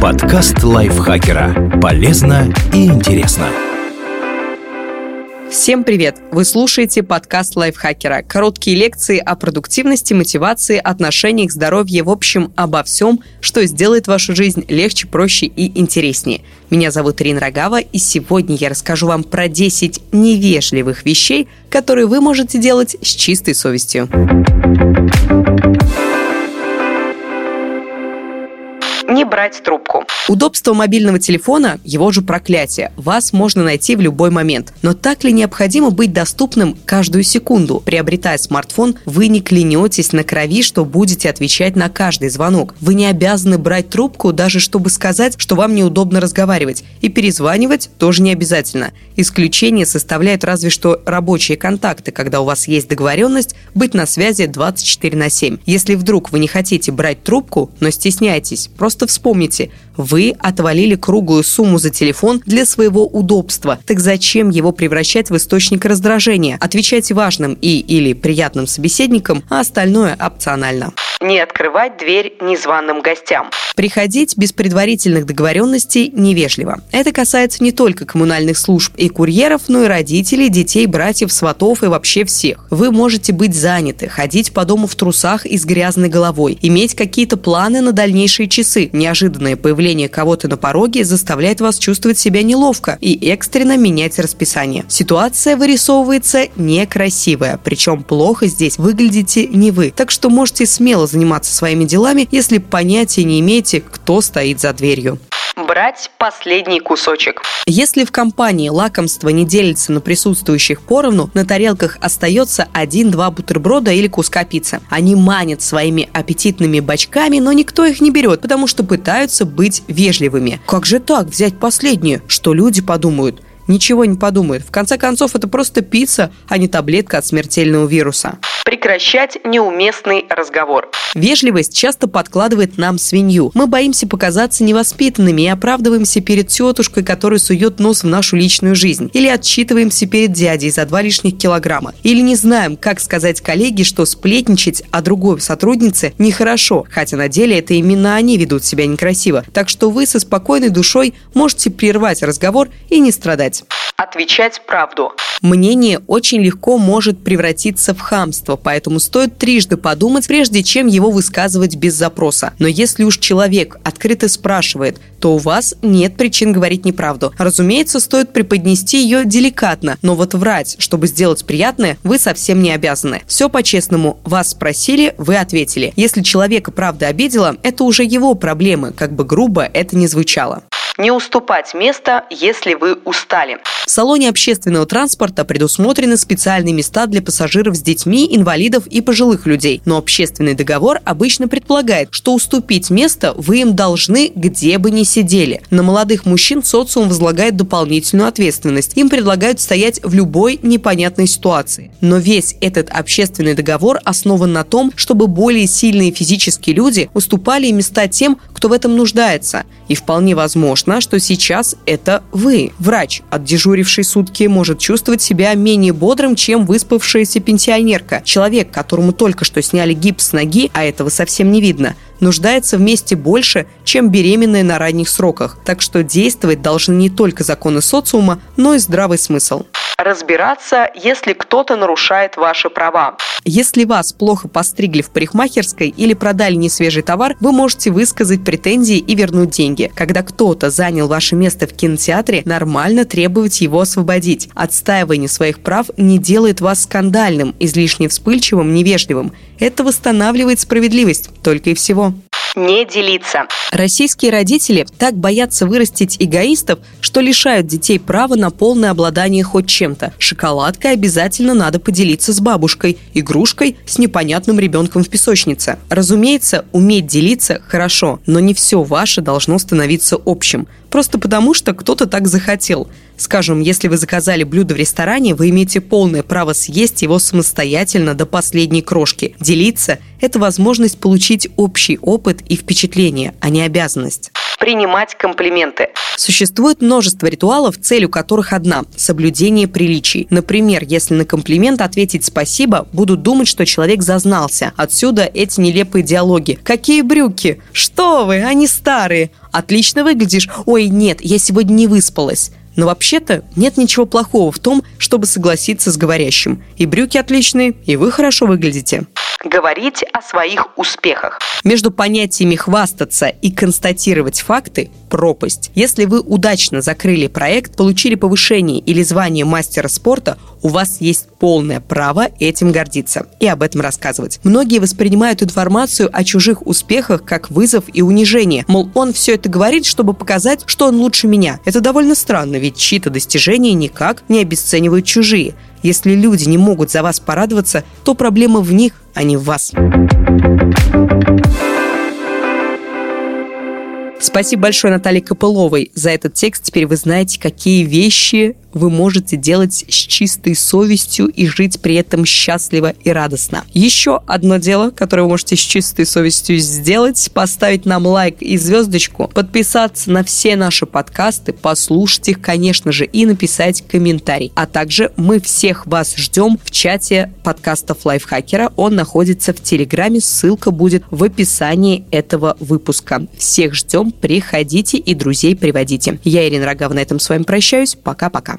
Подкаст лайфхакера. Полезно и интересно. Всем привет! Вы слушаете подкаст лайфхакера. Короткие лекции о продуктивности, мотивации, отношениях, здоровье, в общем, обо всем, что сделает вашу жизнь легче, проще и интереснее. Меня зовут Ирина Рогава, и сегодня я расскажу вам про 10 невежливых вещей, которые вы можете делать с чистой совестью. Брать трубку. Удобство мобильного телефона – его же проклятие. Вас можно найти в любой момент. Но так ли необходимо быть доступным каждую секунду? Приобретая смартфон, вы не клянетесь на крови, что будете отвечать на каждый звонок. Вы не обязаны брать трубку, даже чтобы сказать, что вам неудобно разговаривать. И перезванивать тоже не обязательно. Исключение составляют разве что рабочие контакты, когда у вас есть договоренность быть на связи 24 на 7. Если вдруг вы не хотите брать трубку, но стесняетесь, просто Просто вспомните, вы отвалили круглую сумму за телефон для своего удобства. Так зачем его превращать в источник раздражения? Отвечайте важным и или приятным собеседникам, а остальное опционально не открывать дверь незваным гостям. Приходить без предварительных договоренностей невежливо. Это касается не только коммунальных служб и курьеров, но и родителей, детей, братьев, сватов и вообще всех. Вы можете быть заняты, ходить по дому в трусах и с грязной головой, иметь какие-то планы на дальнейшие часы. Неожиданное появление кого-то на пороге заставляет вас чувствовать себя неловко и экстренно менять расписание. Ситуация вырисовывается некрасивая, причем плохо здесь выглядите не вы. Так что можете смело заниматься своими делами, если понятия не имеете, кто стоит за дверью брать последний кусочек. Если в компании лакомство не делится на присутствующих поровну, на тарелках остается один-два бутерброда или куска пиццы. Они манят своими аппетитными бачками, но никто их не берет, потому что пытаются быть вежливыми. Как же так взять последнее? Что люди подумают? Ничего не подумают. В конце концов, это просто пицца, а не таблетка от смертельного вируса прекращать неуместный разговор. Вежливость часто подкладывает нам свинью. Мы боимся показаться невоспитанными и оправдываемся перед тетушкой, которая сует нос в нашу личную жизнь. Или отчитываемся перед дядей за два лишних килограмма. Или не знаем, как сказать коллеге, что сплетничать о другой сотруднице нехорошо, хотя на деле это именно они ведут себя некрасиво. Так что вы со спокойной душой можете прервать разговор и не страдать. Отвечать правду. Мнение очень легко может превратиться в хамство, поэтому стоит трижды подумать, прежде чем его высказывать без запроса. Но если уж человек открыто спрашивает, то у вас нет причин говорить неправду. Разумеется, стоит преподнести ее деликатно, но вот врать, чтобы сделать приятное, вы совсем не обязаны. Все по-честному. Вас спросили, вы ответили. Если человека правда обидела, это уже его проблемы, как бы грубо это ни звучало. Не уступать место, если вы устали. В салоне общественного транспорта предусмотрены специальные места для пассажиров с детьми, инвалидов и пожилых людей. Но общественный договор обычно предполагает, что уступить место вы им должны, где бы ни сидели. На молодых мужчин социум возлагает дополнительную ответственность. Им предлагают стоять в любой непонятной ситуации. Но весь этот общественный договор основан на том, чтобы более сильные физические люди уступали места тем, кто в этом нуждается. И вполне возможно, что сейчас это вы. Врач, отдежуривший сутки, может чувствовать себя менее бодрым, чем выспавшаяся пенсионерка. Человек, которому только что сняли гипс с ноги, а этого совсем не видно, нуждается вместе больше, чем беременные на ранних сроках. Так что действовать должны не только законы социума, но и здравый смысл разбираться, если кто-то нарушает ваши права. Если вас плохо постригли в парикмахерской или продали несвежий товар, вы можете высказать претензии и вернуть деньги. Когда кто-то занял ваше место в кинотеатре, нормально требовать его освободить. Отстаивание своих прав не делает вас скандальным, излишне вспыльчивым, невежливым. Это восстанавливает справедливость, только и всего не делиться. Российские родители так боятся вырастить эгоистов, что лишают детей права на полное обладание хоть чем-то. Шоколадкой обязательно надо поделиться с бабушкой, игрушкой с непонятным ребенком в песочнице. Разумеется, уметь делиться хорошо, но не все ваше должно становиться общим. Просто потому, что кто-то так захотел. Скажем, если вы заказали блюдо в ресторане, вы имеете полное право съесть его самостоятельно до последней крошки. Делиться – это возможность получить общий опыт и впечатление, а не обязанность. принимать комплименты. Существует множество ритуалов, целью которых одна – соблюдение приличий. Например, если на комплимент ответить «спасибо», будут думать, что человек зазнался. Отсюда эти нелепые диалоги. «Какие брюки? Что вы? Они старые. Отлично выглядишь. Ой, нет, я сегодня не выспалась». Но вообще-то нет ничего плохого в том, чтобы согласиться с говорящим. И брюки отличные, и вы хорошо выглядите. Говорить о своих успехах. Между понятиями хвастаться и констатировать факты – пропасть. Если вы удачно закрыли проект, получили повышение или звание мастера спорта, у вас есть полное право этим гордиться и об этом рассказывать. Многие воспринимают информацию о чужих успехах как вызов и унижение. Мол, он все это говорит, чтобы показать, что он лучше меня. Это довольно странно, ведь чьи-то достижения никак не обесценивают чужие. Если люди не могут за вас порадоваться, то проблема в них, а не в вас. Спасибо большое Наталье Копыловой за этот текст. Теперь вы знаете, какие вещи вы можете делать с чистой совестью и жить при этом счастливо и радостно. Еще одно дело, которое вы можете с чистой совестью сделать, поставить нам лайк и звездочку, подписаться на все наши подкасты, послушать их, конечно же, и написать комментарий. А также мы всех вас ждем в чате подкастов Лайфхакера. Он находится в Телеграме, ссылка будет в описании этого выпуска. Всех ждем, приходите и друзей приводите. Я, Ирина Рогава, на этом с вами прощаюсь. Пока-пока.